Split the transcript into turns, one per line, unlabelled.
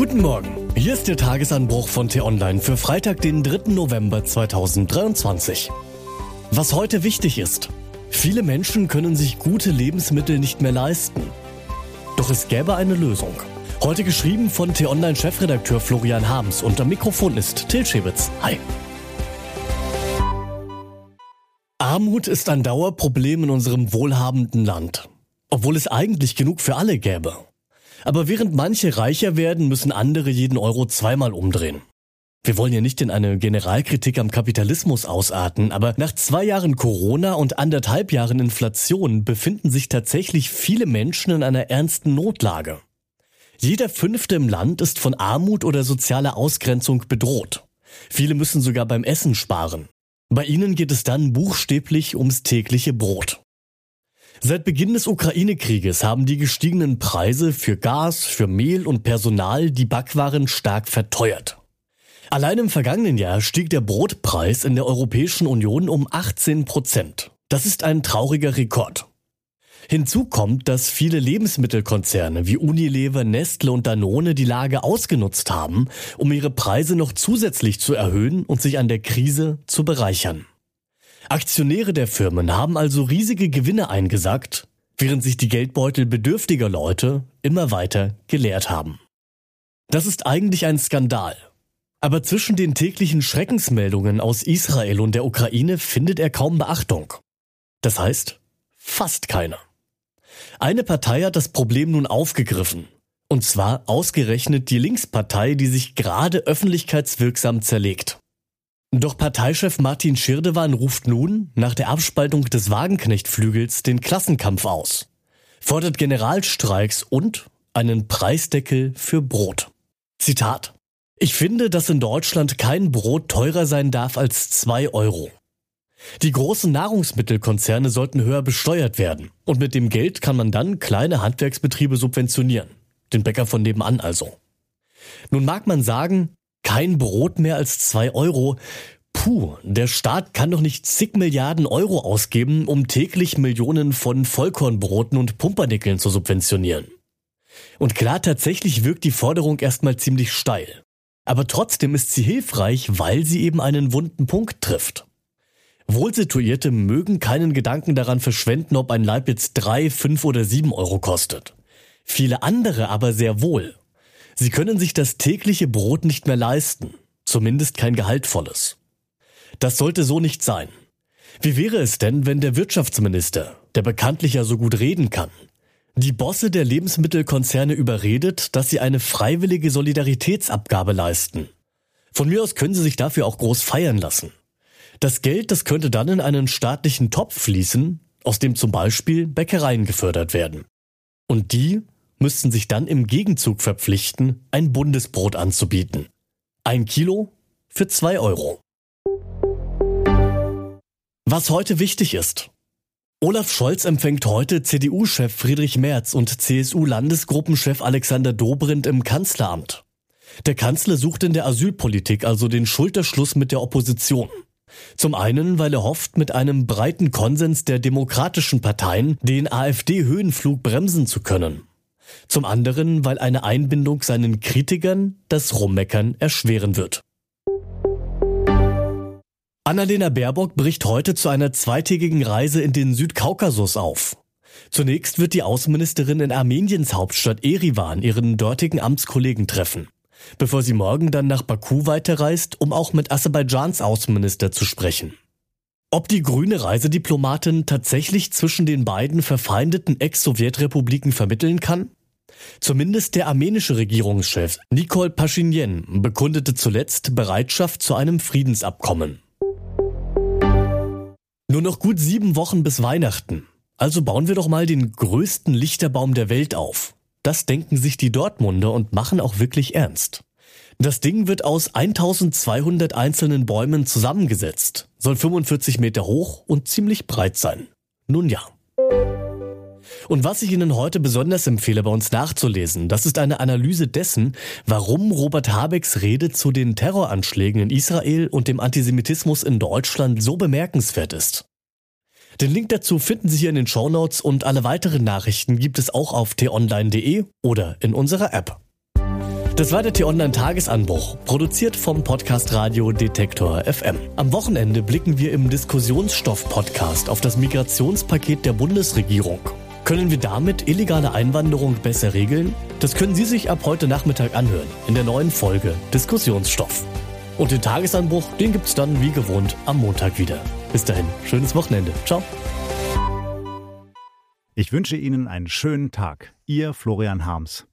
Guten Morgen. Hier ist der Tagesanbruch von T-Online für Freitag, den 3. November 2023. Was heute wichtig ist. Viele Menschen können sich gute Lebensmittel nicht mehr leisten. Doch es gäbe eine Lösung. Heute geschrieben von T-Online-Chefredakteur Florian Harms am Mikrofon ist Till Schewitz. Hi. Armut ist ein Dauerproblem in unserem wohlhabenden Land. Obwohl es eigentlich genug für alle gäbe. Aber während manche reicher werden, müssen andere jeden Euro zweimal umdrehen. Wir wollen ja nicht in eine Generalkritik am Kapitalismus ausarten, aber nach zwei Jahren Corona und anderthalb Jahren Inflation befinden sich tatsächlich viele Menschen in einer ernsten Notlage. Jeder Fünfte im Land ist von Armut oder sozialer Ausgrenzung bedroht. Viele müssen sogar beim Essen sparen. Bei ihnen geht es dann buchstäblich ums tägliche Brot. Seit Beginn des Ukraine-Krieges haben die gestiegenen Preise für Gas, für Mehl und Personal die Backwaren stark verteuert. Allein im vergangenen Jahr stieg der Brotpreis in der Europäischen Union um 18 Prozent. Das ist ein trauriger Rekord. Hinzu kommt, dass viele Lebensmittelkonzerne wie Unilever, Nestle und Danone die Lage ausgenutzt haben, um ihre Preise noch zusätzlich zu erhöhen und sich an der Krise zu bereichern. Aktionäre der Firmen haben also riesige Gewinne eingesackt, während sich die Geldbeutel bedürftiger Leute immer weiter geleert haben. Das ist eigentlich ein Skandal. Aber zwischen den täglichen Schreckensmeldungen aus Israel und der Ukraine findet er kaum Beachtung. Das heißt, fast keine. Eine Partei hat das Problem nun aufgegriffen. Und zwar ausgerechnet die Linkspartei, die sich gerade öffentlichkeitswirksam zerlegt. Doch Parteichef Martin Schirdewan ruft nun, nach der Abspaltung des Wagenknechtflügels, den Klassenkampf aus, fordert Generalstreiks und einen Preisdeckel für Brot. Zitat. Ich finde, dass in Deutschland kein Brot teurer sein darf als zwei Euro. Die großen Nahrungsmittelkonzerne sollten höher besteuert werden. Und mit dem Geld kann man dann kleine Handwerksbetriebe subventionieren. Den Bäcker von nebenan also. Nun mag man sagen, kein Brot mehr als zwei Euro. Puh, der Staat kann doch nicht zig Milliarden Euro ausgeben, um täglich Millionen von Vollkornbroten und Pumpernickeln zu subventionieren. Und klar, tatsächlich wirkt die Forderung erstmal ziemlich steil. Aber trotzdem ist sie hilfreich, weil sie eben einen wunden Punkt trifft. Wohlsituierte mögen keinen Gedanken daran verschwenden, ob ein Leib jetzt drei, fünf oder sieben Euro kostet. Viele andere aber sehr wohl. Sie können sich das tägliche Brot nicht mehr leisten, zumindest kein gehaltvolles. Das sollte so nicht sein. Wie wäre es denn, wenn der Wirtschaftsminister, der bekanntlich ja so gut reden kann, die Bosse der Lebensmittelkonzerne überredet, dass sie eine freiwillige Solidaritätsabgabe leisten? Von mir aus können sie sich dafür auch groß feiern lassen. Das Geld, das könnte dann in einen staatlichen Topf fließen, aus dem zum Beispiel Bäckereien gefördert werden. Und die müssten sich dann im Gegenzug verpflichten, ein Bundesbrot anzubieten. Ein Kilo für zwei Euro. Was heute wichtig ist. Olaf Scholz empfängt heute CDU-Chef Friedrich Merz und CSU-Landesgruppenchef Alexander Dobrindt im Kanzleramt. Der Kanzler sucht in der Asylpolitik also den Schulterschluss mit der Opposition. Zum einen, weil er hofft, mit einem breiten Konsens der demokratischen Parteien den AfD-Höhenflug bremsen zu können. Zum anderen, weil eine Einbindung seinen Kritikern das Rummeckern erschweren wird. Annalena Baerbock bricht heute zu einer zweitägigen Reise in den Südkaukasus auf. Zunächst wird die Außenministerin in Armeniens Hauptstadt Erivan ihren dortigen Amtskollegen treffen, bevor sie morgen dann nach Baku weiterreist, um auch mit Aserbaidschans Außenminister zu sprechen. Ob die grüne Reisediplomatin tatsächlich zwischen den beiden verfeindeten Ex-Sowjetrepubliken vermitteln kann? Zumindest der armenische Regierungschef Nikol Pashinyan bekundete zuletzt Bereitschaft zu einem Friedensabkommen. Nur noch gut sieben Wochen bis Weihnachten. Also bauen wir doch mal den größten Lichterbaum der Welt auf. Das denken sich die Dortmunder und machen auch wirklich ernst. Das Ding wird aus 1200 einzelnen Bäumen zusammengesetzt, soll 45 Meter hoch und ziemlich breit sein. Nun ja. Und was ich Ihnen heute besonders empfehle, bei uns nachzulesen, das ist eine Analyse dessen, warum Robert Habecks Rede zu den Terroranschlägen in Israel und dem Antisemitismus in Deutschland so bemerkenswert ist. Den Link dazu finden Sie hier in den Shownotes und alle weiteren Nachrichten gibt es auch auf t-online.de oder in unserer App. Das war der T-Online-Tagesanbruch, produziert vom Podcast Radio Detektor FM. Am Wochenende blicken wir im Diskussionsstoff-Podcast auf das Migrationspaket der Bundesregierung. Können wir damit illegale Einwanderung besser regeln? Das können Sie sich ab heute Nachmittag anhören, in der neuen Folge Diskussionsstoff. Und den Tagesanbruch, den gibt's dann wie gewohnt am Montag wieder. Bis dahin, schönes Wochenende. Ciao.
Ich wünsche Ihnen einen schönen Tag. Ihr Florian Harms.